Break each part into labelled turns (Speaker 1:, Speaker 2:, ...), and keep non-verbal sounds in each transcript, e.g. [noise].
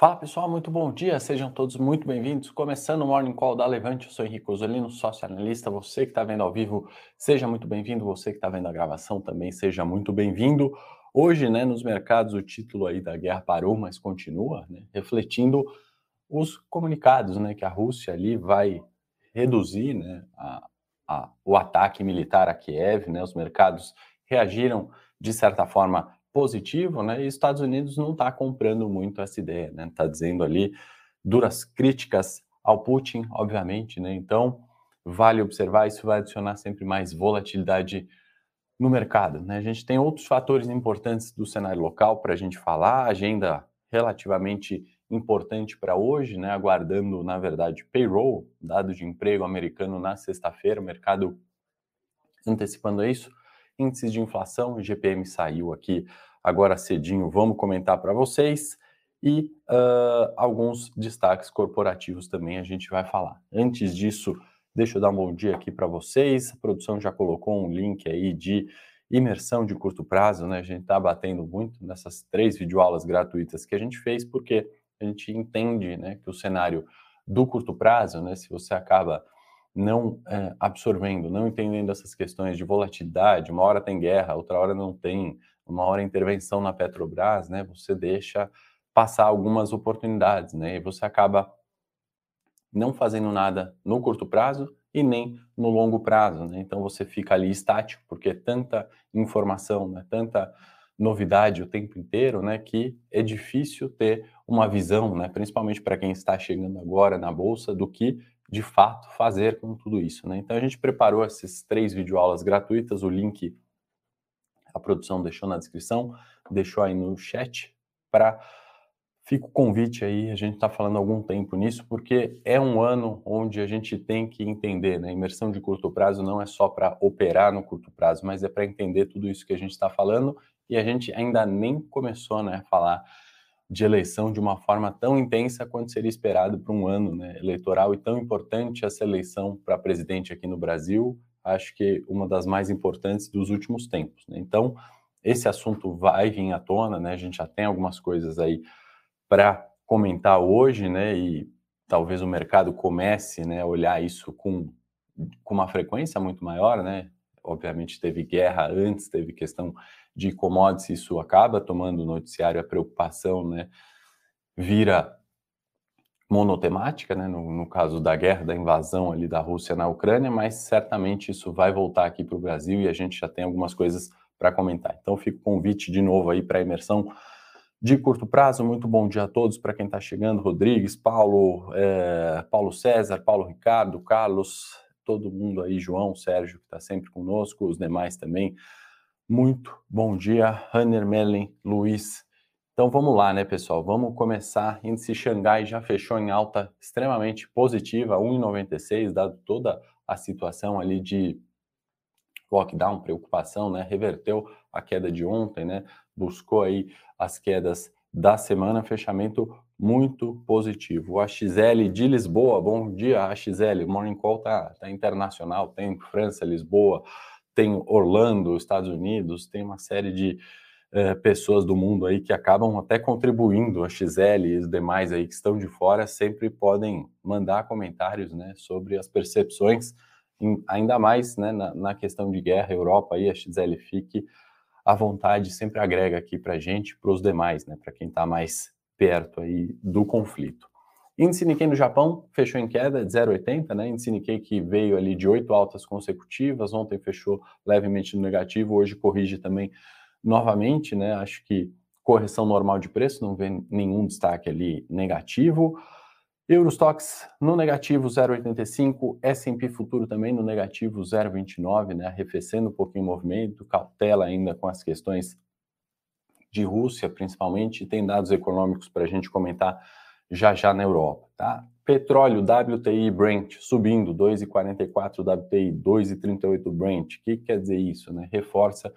Speaker 1: Fala pessoal, muito bom dia, sejam todos muito bem-vindos. Começando o Morning Call da Levante, eu sou Henrique Osolino, sócio analista. Você que está vendo ao vivo, seja muito bem-vindo. Você que está vendo a gravação também, seja muito bem-vindo. Hoje, né, nos mercados, o título aí da guerra parou, mas continua, né, refletindo os comunicados, né, que a Rússia ali vai reduzir, né, a, a, o ataque militar a Kiev, né, os mercados reagiram de certa forma positivo, né? E Estados Unidos não está comprando muito essa ideia, né? Está dizendo ali duras críticas ao Putin, obviamente, né? Então vale observar, isso vai adicionar sempre mais volatilidade no mercado, né? A gente tem outros fatores importantes do cenário local para a gente falar, agenda relativamente importante para hoje, né? Aguardando, na verdade, payroll, dado de emprego americano na sexta-feira, o mercado antecipando isso, índices de inflação, o GPM saiu aqui agora cedinho, vamos comentar para vocês. E uh, alguns destaques corporativos também a gente vai falar. Antes disso, deixa eu dar um bom dia aqui para vocês. A produção já colocou um link aí de imersão de curto prazo, né? A gente está batendo muito nessas três videoaulas gratuitas que a gente fez, porque a gente entende né, que o cenário do curto prazo, né, se você acaba não é, absorvendo, não entendendo essas questões de volatilidade, uma hora tem guerra, outra hora não tem, uma hora intervenção na Petrobras, né, você deixa passar algumas oportunidades, né, e você acaba não fazendo nada no curto prazo e nem no longo prazo, né, então você fica ali estático, porque é tanta informação, né, tanta novidade o tempo inteiro, né, que é difícil ter uma visão, né, principalmente para quem está chegando agora na bolsa, do que de fato fazer com tudo isso, né. Então a gente preparou essas três videoaulas gratuitas, o link a produção deixou na descrição, deixou aí no chat para fica o convite aí, a gente está falando algum tempo nisso, porque é um ano onde a gente tem que entender, né? Imersão de curto prazo não é só para operar no curto prazo, mas é para entender tudo isso que a gente está falando e a gente ainda nem começou né, a falar de eleição de uma forma tão intensa quanto seria esperado para um ano né, eleitoral e tão importante essa eleição para presidente aqui no Brasil acho que uma das mais importantes dos últimos tempos. Né? Então, esse assunto vai vir à tona, né? A gente já tem algumas coisas aí para comentar hoje, né? E talvez o mercado comece, né, a olhar isso com, com uma frequência muito maior, né? Obviamente teve guerra antes, teve questão de commodities, isso acaba tomando o noticiário, a preocupação, né? Vira monotemática, né, no, no, caso da guerra, da invasão ali da Rússia na Ucrânia, mas certamente isso vai voltar aqui para o Brasil e a gente já tem algumas coisas para comentar. Então fica o convite de novo aí para a imersão de curto prazo. Muito bom dia a todos para quem está chegando, Rodrigues, Paulo, é, Paulo César, Paulo Ricardo, Carlos, todo mundo aí, João, Sérgio, que está sempre conosco, os demais também. Muito bom dia, Hanner Mellen, Luiz, então vamos lá, né, pessoal? Vamos começar. Índice Xangai já fechou em alta extremamente positiva, 1,96, dado toda a situação ali de lockdown, preocupação, né? Reverteu a queda de ontem, né? Buscou aí as quedas da semana, fechamento muito positivo. O AXL de Lisboa, bom dia, AXL. Morning Call tá, tá internacional, tem França, Lisboa, tem Orlando, Estados Unidos, tem uma série de é, pessoas do mundo aí que acabam até contribuindo, a XL e os demais aí que estão de fora, sempre podem mandar comentários né, sobre as percepções, em, ainda mais né, na, na, questão de guerra, Europa aí, a XL fique à vontade, sempre agrega aqui para a gente, para os demais, né, para quem está mais perto aí do conflito. Índice Nikkei no Japão fechou em queda de 0,80, né? Índice Nikkei que veio ali de oito altas consecutivas, ontem fechou levemente no negativo, hoje corrige também novamente, né? Acho que correção normal de preço, não vê nenhum destaque ali negativo. Eurostox no negativo 0,85, S&P futuro também no negativo 0,29, né, arrefecendo um pouquinho o movimento, cautela ainda com as questões de Rússia, principalmente, tem dados econômicos para a gente comentar já já na Europa, tá? Petróleo, WTI, Brent subindo, 2,44 WTI, 2,38 Brent. O que quer dizer isso, né? Reforça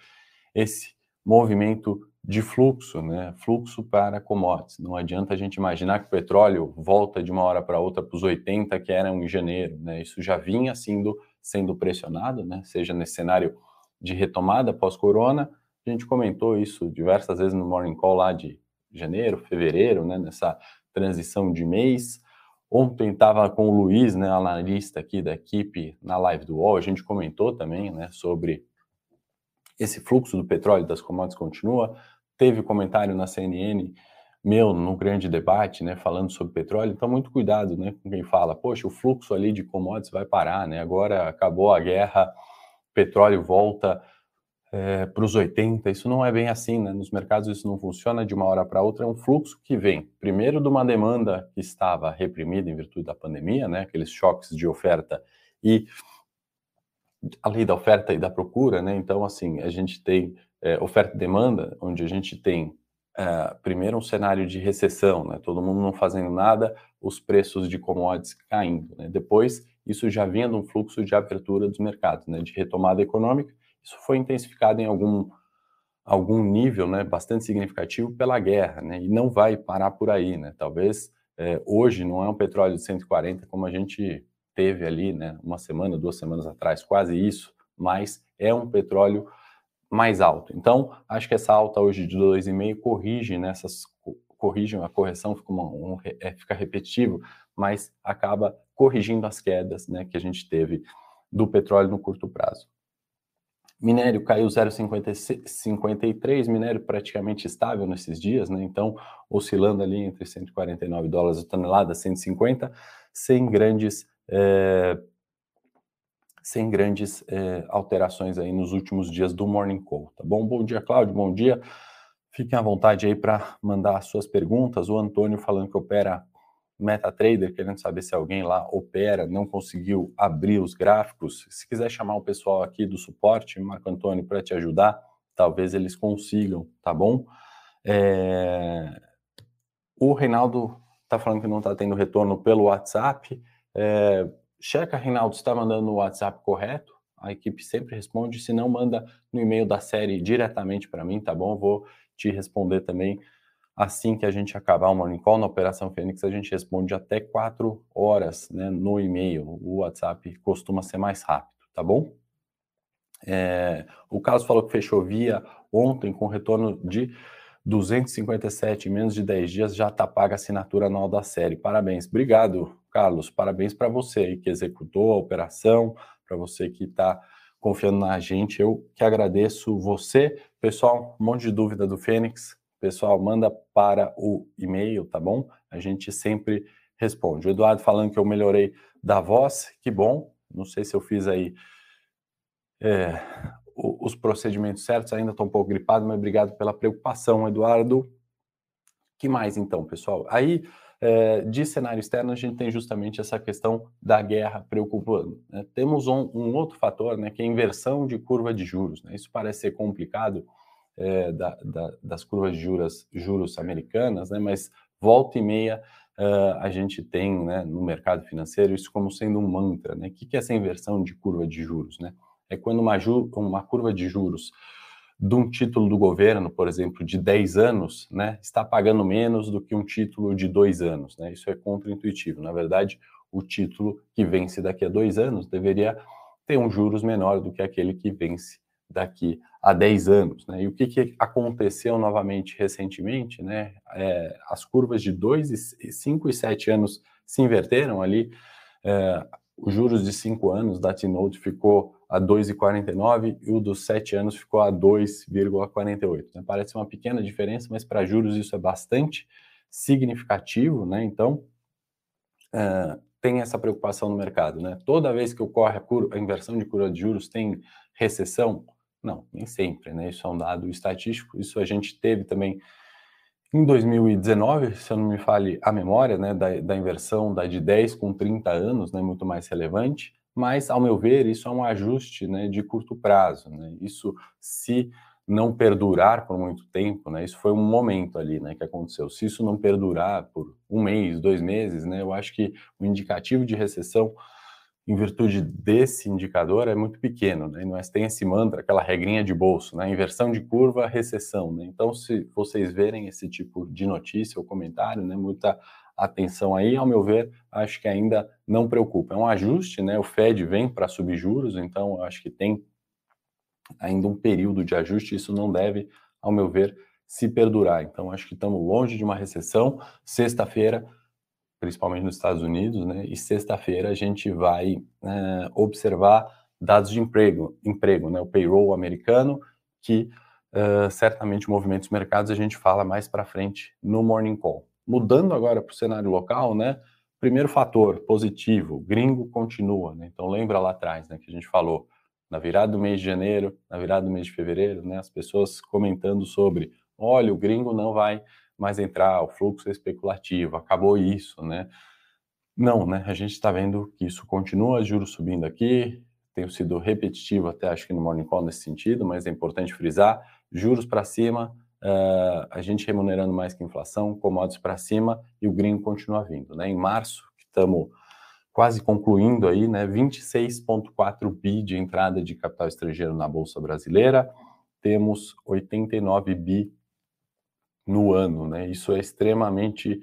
Speaker 1: esse movimento de fluxo, né? Fluxo para commodities. Não adianta a gente imaginar que o petróleo volta de uma hora para outra para os 80 que eram em janeiro, né? Isso já vinha sendo sendo pressionado, né? Seja nesse cenário de retomada pós-corona, a gente comentou isso diversas vezes no Morning Call lá de janeiro, fevereiro, né? Nessa transição de mês. Ontem estava com o Luiz, né, analista aqui da equipe, na live do UOL, a gente comentou também né, sobre esse fluxo do petróleo das commodities continua. Teve comentário na CNN meu no grande debate, né, falando sobre petróleo. Então, muito cuidado, né, com quem fala, poxa, o fluxo ali de commodities vai parar, né? Agora acabou a guerra, petróleo volta é, para os 80. Isso não é bem assim, né? Nos mercados isso não funciona de uma hora para outra. É um fluxo que vem, primeiro, de uma demanda que estava reprimida em virtude da pandemia, né? Aqueles choques de oferta e a lei da oferta e da procura, né? Então, assim, a gente tem é, oferta e demanda, onde a gente tem é, primeiro um cenário de recessão, né? Todo mundo não fazendo nada, os preços de commodities caindo, né? Depois, isso já vinha de um fluxo de abertura dos mercados, né? De retomada econômica. Isso foi intensificado em algum algum nível, né? Bastante significativo pela guerra, né? E não vai parar por aí, né? Talvez é, hoje não é um petróleo de 140 como a gente teve ali, né, uma semana, duas semanas atrás, quase isso, mas é um petróleo mais alto. Então, acho que essa alta hoje de 2,5 corrige nessas corrige a correção, fica, uma, um, é, fica repetitivo, mas acaba corrigindo as quedas né, que a gente teve do petróleo no curto prazo. Minério caiu 0,53, minério praticamente estável nesses dias, né? Então, oscilando ali entre 149 dólares a tonelada, 150, sem grandes é, sem grandes é, alterações aí nos últimos dias do Morning Call, tá bom? Bom dia, Cláudio, bom dia. Fiquem à vontade aí para mandar suas perguntas. O Antônio falando que opera MetaTrader, querendo saber se alguém lá opera, não conseguiu abrir os gráficos. Se quiser chamar o pessoal aqui do suporte, Marco Antônio, para te ajudar, talvez eles consigam, tá bom? É... O Reinaldo está falando que não está tendo retorno pelo WhatsApp. É, checa, Reinaldo, está mandando no WhatsApp correto. A equipe sempre responde. Se não, manda no e-mail da série diretamente para mim, tá bom? Vou te responder também assim que a gente acabar o Morning Call na Operação Fênix. A gente responde até quatro horas né, no e-mail. O WhatsApp costuma ser mais rápido, tá bom? É, o Carlos falou que fechou via ontem com retorno de 257 em menos de 10 dias já está paga a assinatura anual da série. Parabéns. Obrigado, Carlos. Parabéns para você aí que executou a operação, para você que está confiando na gente. Eu que agradeço você. Pessoal, um monte de dúvida do Fênix. Pessoal, manda para o e-mail, tá bom? A gente sempre responde. O Eduardo falando que eu melhorei da voz, que bom. Não sei se eu fiz aí é, os procedimentos certos, ainda estou um pouco gripado, mas obrigado pela preocupação, Eduardo. que mais então, pessoal? Aí, de cenário externo, a gente tem justamente essa questão da guerra preocupando. Né? Temos um, um, outro fator, né, que é a inversão de curva de juros. Né? Isso parece ser complicado é, da, da, das curvas de juros, juros americanas, né? mas volta e meia uh, a gente tem né, no mercado financeiro isso como sendo um mantra. Né? O que é essa inversão de curva de juros? Né? é quando uma, uma curva de juros de um título do governo, por exemplo, de 10 anos, né, está pagando menos do que um título de dois anos. Né? Isso é contraintuitivo. Na verdade, o título que vence daqui a dois anos deveria ter um juros menor do que aquele que vence daqui a 10 anos. Né? E o que, que aconteceu novamente recentemente? Né? É, as curvas de 2, 5 e 7 anos se inverteram ali. É, os juros de 5 anos da T-Note ficou a 2,49 e o dos 7 anos ficou a 2,48. Né? Parece uma pequena diferença, mas para juros isso é bastante significativo, né? Então, uh, tem essa preocupação no mercado, né? Toda vez que ocorre a, a inversão de curva de juros, tem recessão? Não, nem sempre, né? Isso é um dado estatístico. Isso a gente teve também em 2019, se eu não me fale a memória, né, da, da inversão da de 10 com 30 anos, né, muito mais relevante mas, ao meu ver, isso é um ajuste né, de curto prazo. Né? Isso, se não perdurar por muito tempo, né, isso foi um momento ali né, que aconteceu. Se isso não perdurar por um mês, dois meses, né, eu acho que o indicativo de recessão, em virtude desse indicador, é muito pequeno. Né? Nós tem esse mantra, aquela regrinha de bolso, né? inversão de curva, recessão. Né? Então, se vocês verem esse tipo de notícia ou comentário, né, muita atenção aí, ao meu ver, acho que ainda não preocupa. É um ajuste, né? O Fed vem para subir juros, então acho que tem ainda um período de ajuste, isso não deve, ao meu ver, se perdurar. Então, acho que estamos longe de uma recessão. Sexta-feira, principalmente nos Estados Unidos, né? E sexta-feira a gente vai é, observar dados de emprego, emprego, né? O payroll americano, que uh, certamente movimentos mercados a gente fala mais para frente no morning call. Mudando agora para o cenário local, né? Primeiro fator positivo, gringo continua, né? Então lembra lá atrás, né? Que a gente falou na virada do mês de janeiro, na virada do mês de fevereiro, né? As pessoas comentando sobre, olha, o gringo não vai mais entrar, o fluxo é especulativo, acabou isso, né? Não, né? A gente está vendo que isso continua, juros subindo aqui, tenho sido repetitivo até acho que no Morning Call nesse sentido, mas é importante frisar, juros para cima, uh, a gente remunerando mais que inflação, commodities para cima e o gringo continua vindo, né? Em março, que estamos quase concluindo aí, né? 26,4 bi de entrada de capital estrangeiro na Bolsa Brasileira, temos 89 bi no ano, né? Isso é extremamente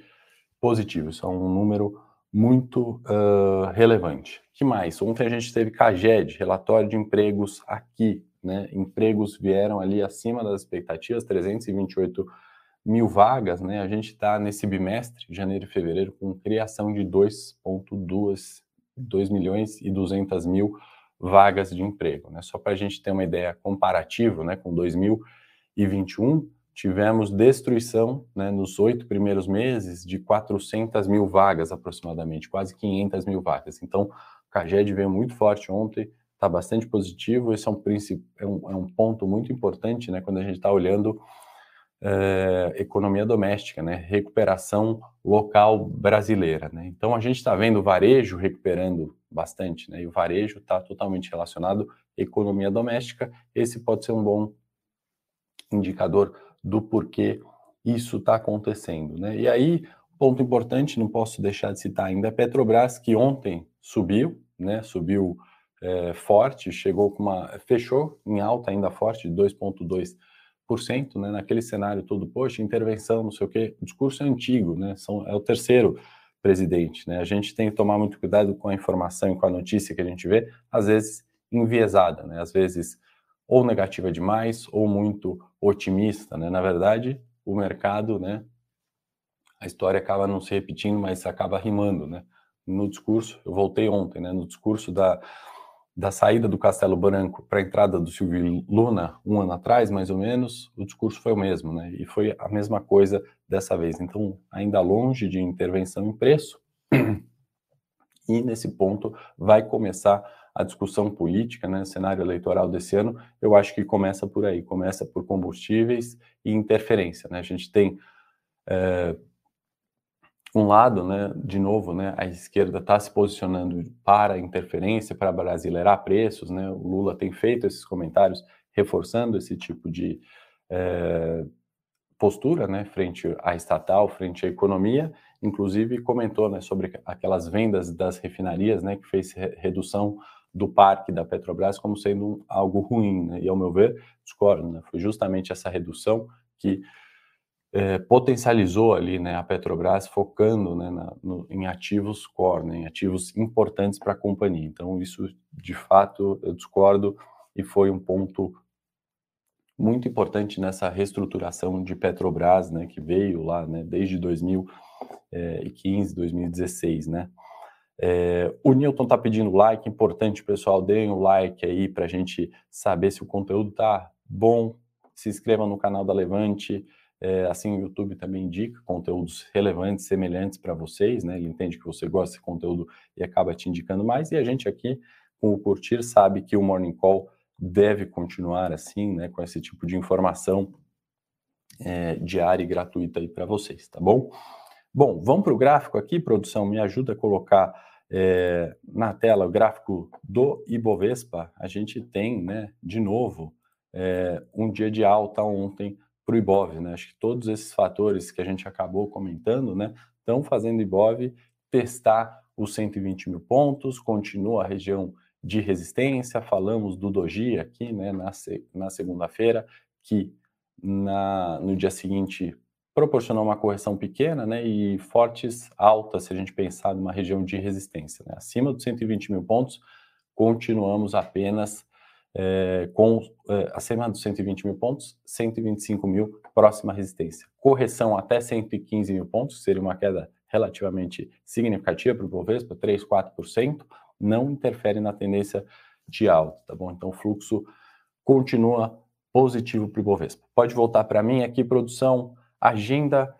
Speaker 1: positivo, isso é um número muito uh, relevante. que mais? Ontem a gente teve CAGED, relatório de empregos aqui, né? Empregos vieram ali acima das expectativas, 328 mil vagas, né? A gente está nesse bimestre, janeiro e fevereiro, com criação de 2,2 2 milhões e 200 mil vagas de emprego, né? Só para a gente ter uma ideia comparativa, né? Com 2021 tivemos destruição né, nos oito primeiros meses de 400 mil vagas aproximadamente, quase 500 mil vagas. Então, o CAGED veio muito forte ontem, está bastante positivo. Esse é um, é um, é um ponto muito importante né, quando a gente está olhando é, economia doméstica, né, recuperação local brasileira. Né? Então, a gente está vendo o varejo recuperando bastante, né, e o varejo está totalmente relacionado à economia doméstica. Esse pode ser um bom indicador do porquê isso está acontecendo. Né? E aí, ponto importante, não posso deixar de citar ainda a Petrobras, que ontem subiu, né? subiu é, forte, chegou com uma. fechou em alta ainda forte, de 2,2%, né? naquele cenário todo, poxa, intervenção, não sei o quê. O discurso é antigo, né? São, é o terceiro presidente. Né? A gente tem que tomar muito cuidado com a informação e com a notícia que a gente vê, às vezes enviesada, né? às vezes ou negativa demais ou muito otimista, né? Na verdade, o mercado, né? A história acaba não se repetindo, mas acaba rimando, né? No discurso, eu voltei ontem, né? No discurso da, da saída do Castelo Branco para a entrada do Silvio Luna, um ano atrás, mais ou menos, o discurso foi o mesmo, né? E foi a mesma coisa dessa vez. Então, ainda longe de intervenção em preço, [clears throat] e nesse ponto vai começar a discussão política, né, cenário eleitoral desse ano, eu acho que começa por aí, começa por combustíveis e interferência, né? A gente tem é, um lado, né, de novo, né, a esquerda está se posicionando para interferência, para brasileirar preços, né? O Lula tem feito esses comentários reforçando esse tipo de é, postura, né, frente à estatal, frente à economia, inclusive comentou, né, sobre aquelas vendas das refinarias, né, que fez redução do parque da Petrobras como sendo algo ruim, né? e ao meu ver, discordo, né? foi justamente essa redução que é, potencializou ali né, a Petrobras focando né, na, no, em ativos core, né, em ativos importantes para a companhia. Então, isso de fato eu discordo e foi um ponto muito importante nessa reestruturação de Petrobras, né, que veio lá né, desde 2015, 2016, né. É, o Newton está pedindo like, importante, pessoal, deem o um like aí para a gente saber se o conteúdo tá bom. Se inscreva no canal da Levante, é, assim o YouTube também indica conteúdos relevantes, semelhantes para vocês, né? Ele entende que você gosta desse conteúdo e acaba te indicando mais. E a gente aqui, com o Curtir, sabe que o Morning Call deve continuar assim, né? Com esse tipo de informação é, diária e gratuita aí para vocês, tá bom? Bom, vamos para o gráfico aqui, produção, me ajuda a colocar é, na tela o gráfico do Ibovespa. A gente tem, né, de novo, é, um dia de alta ontem para o Ibov, né? Acho que todos esses fatores que a gente acabou comentando, né, estão fazendo o Ibov testar os 120 mil pontos, continua a região de resistência. Falamos do Doji aqui, né, na, na segunda-feira, que na, no dia seguinte proporcionou uma correção pequena né, e fortes altas, se a gente pensar numa região de resistência. Né? Acima dos 120 mil pontos, continuamos apenas é, com é, acima dos 120 mil pontos, 125 mil próxima resistência. Correção até 115 mil pontos, seria uma queda relativamente significativa para o Bovespa, 3, 4%, não interfere na tendência de alta, tá bom? Então o fluxo continua positivo para o Bovespa. Pode voltar para mim aqui, produção, agenda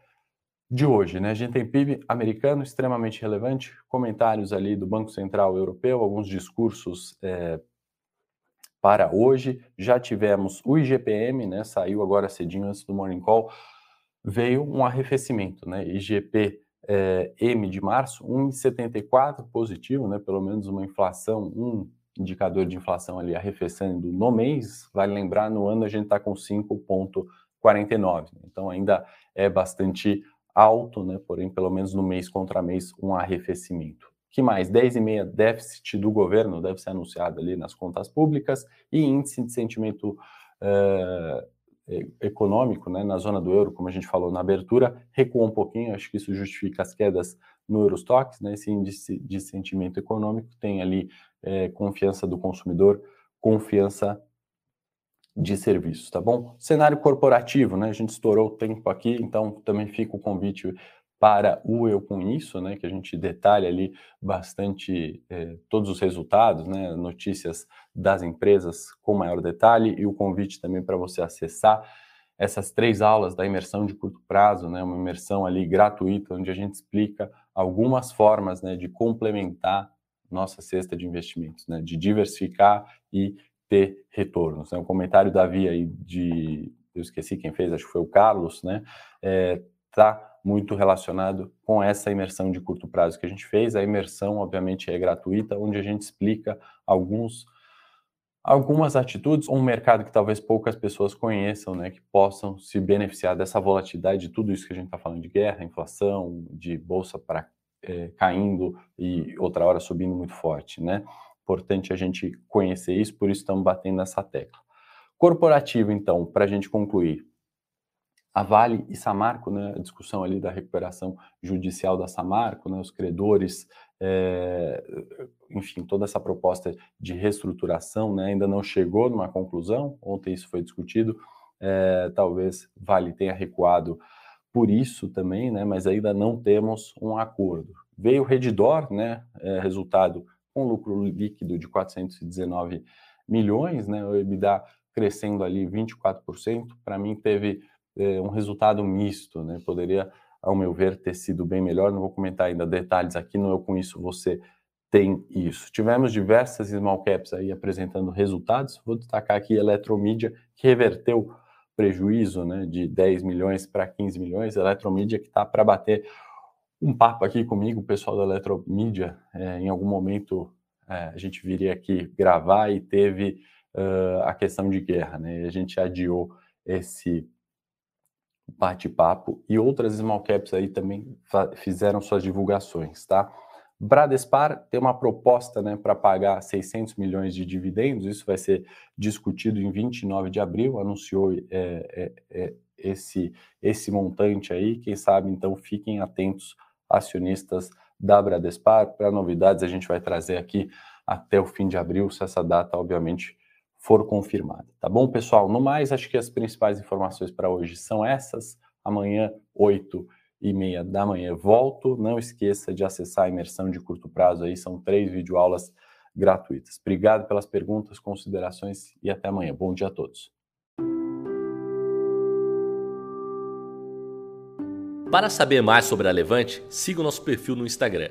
Speaker 1: de hoje, né? A gente tem PIB americano extremamente relevante, comentários ali do Banco Central Europeu, alguns discursos é, para hoje. Já tivemos o IGPM, né? Saiu agora cedinho antes do Morning Call, veio um arrefecimento, né? IGP é, M de março, 1,74 positivo, né? Pelo menos uma inflação, um indicador de inflação ali arrefecendo no mês. Vale lembrar, no ano a gente está com 5,49. Então ainda é bastante alto, né? Porém, pelo menos no mês contra mês, um arrefecimento. Que mais? 10,5 déficit do governo deve ser anunciado ali nas contas públicas e índice de sentimento uh, econômico, né, na zona do euro, como a gente falou na abertura, recuou um pouquinho. Acho que isso justifica as quedas no Eurostox, né? Esse índice de sentimento econômico tem ali é, confiança do consumidor, confiança de serviços, tá bom? Cenário corporativo, né? A gente estourou o tempo aqui, então também fica o convite para o Eu Com Isso, né? Que a gente detalha ali bastante eh, todos os resultados, né? Notícias das empresas com maior detalhe e o convite também para você acessar essas três aulas da imersão de curto prazo, né? Uma imersão ali gratuita, onde a gente explica algumas formas, né? De complementar nossa cesta de investimentos, né? De diversificar e ter retornos. Né? O comentário da Via aí de, eu esqueci quem fez, acho que foi o Carlos, né? É, muito relacionado com essa imersão de curto prazo que a gente fez. A imersão, obviamente, é gratuita, onde a gente explica alguns algumas atitudes, um mercado que talvez poucas pessoas conheçam, né, que possam se beneficiar dessa volatilidade de tudo isso que a gente está falando de guerra, inflação, de bolsa para é, caindo e outra hora subindo muito forte, né? Importante a gente conhecer isso, por isso estamos batendo nessa tecla. Corporativo, então, para a gente concluir. A Vale e Samarco, né, a discussão ali da recuperação judicial da Samarco, né, os credores, é, enfim, toda essa proposta de reestruturação né, ainda não chegou numa conclusão. Ontem isso foi discutido. É, talvez Vale tenha recuado por isso também, né, mas ainda não temos um acordo. Veio Redditor, né, é, resultado com lucro líquido de 419 milhões, né? O EBITDA crescendo ali 24%. Para mim teve é, um resultado misto, né? Poderia, ao meu ver, ter sido bem melhor. Não vou comentar ainda detalhes aqui, não eu com isso você tem isso. Tivemos diversas small caps aí apresentando resultados. Vou destacar aqui a Eletromídia, que reverteu prejuízo né, de 10 milhões para 15 milhões. Eletromídia que está para bater um papo aqui comigo, o pessoal da Eletromídia, é, em algum momento é, a gente viria aqui gravar e teve uh, a questão de guerra, né? A gente adiou esse bate-papo e outras small caps aí também fizeram suas divulgações, tá? Bradespar tem uma proposta né, para pagar 600 milhões de dividendos, isso vai ser discutido em 29 de abril, anunciou é, é, é, esse, esse montante aí, quem sabe então fiquem atentos acionistas da Bradespar. Para novidades, a gente vai trazer aqui até o fim de abril, se essa data, obviamente, for confirmada. Tá bom, pessoal? No mais, acho que as principais informações para hoje são essas. Amanhã, 8 e meia da manhã, volto. Não esqueça de acessar a imersão de curto prazo aí, são três videoaulas gratuitas. Obrigado pelas perguntas, considerações e até amanhã. Bom dia a todos.
Speaker 2: Para saber mais sobre a Levante, siga o nosso perfil no Instagram,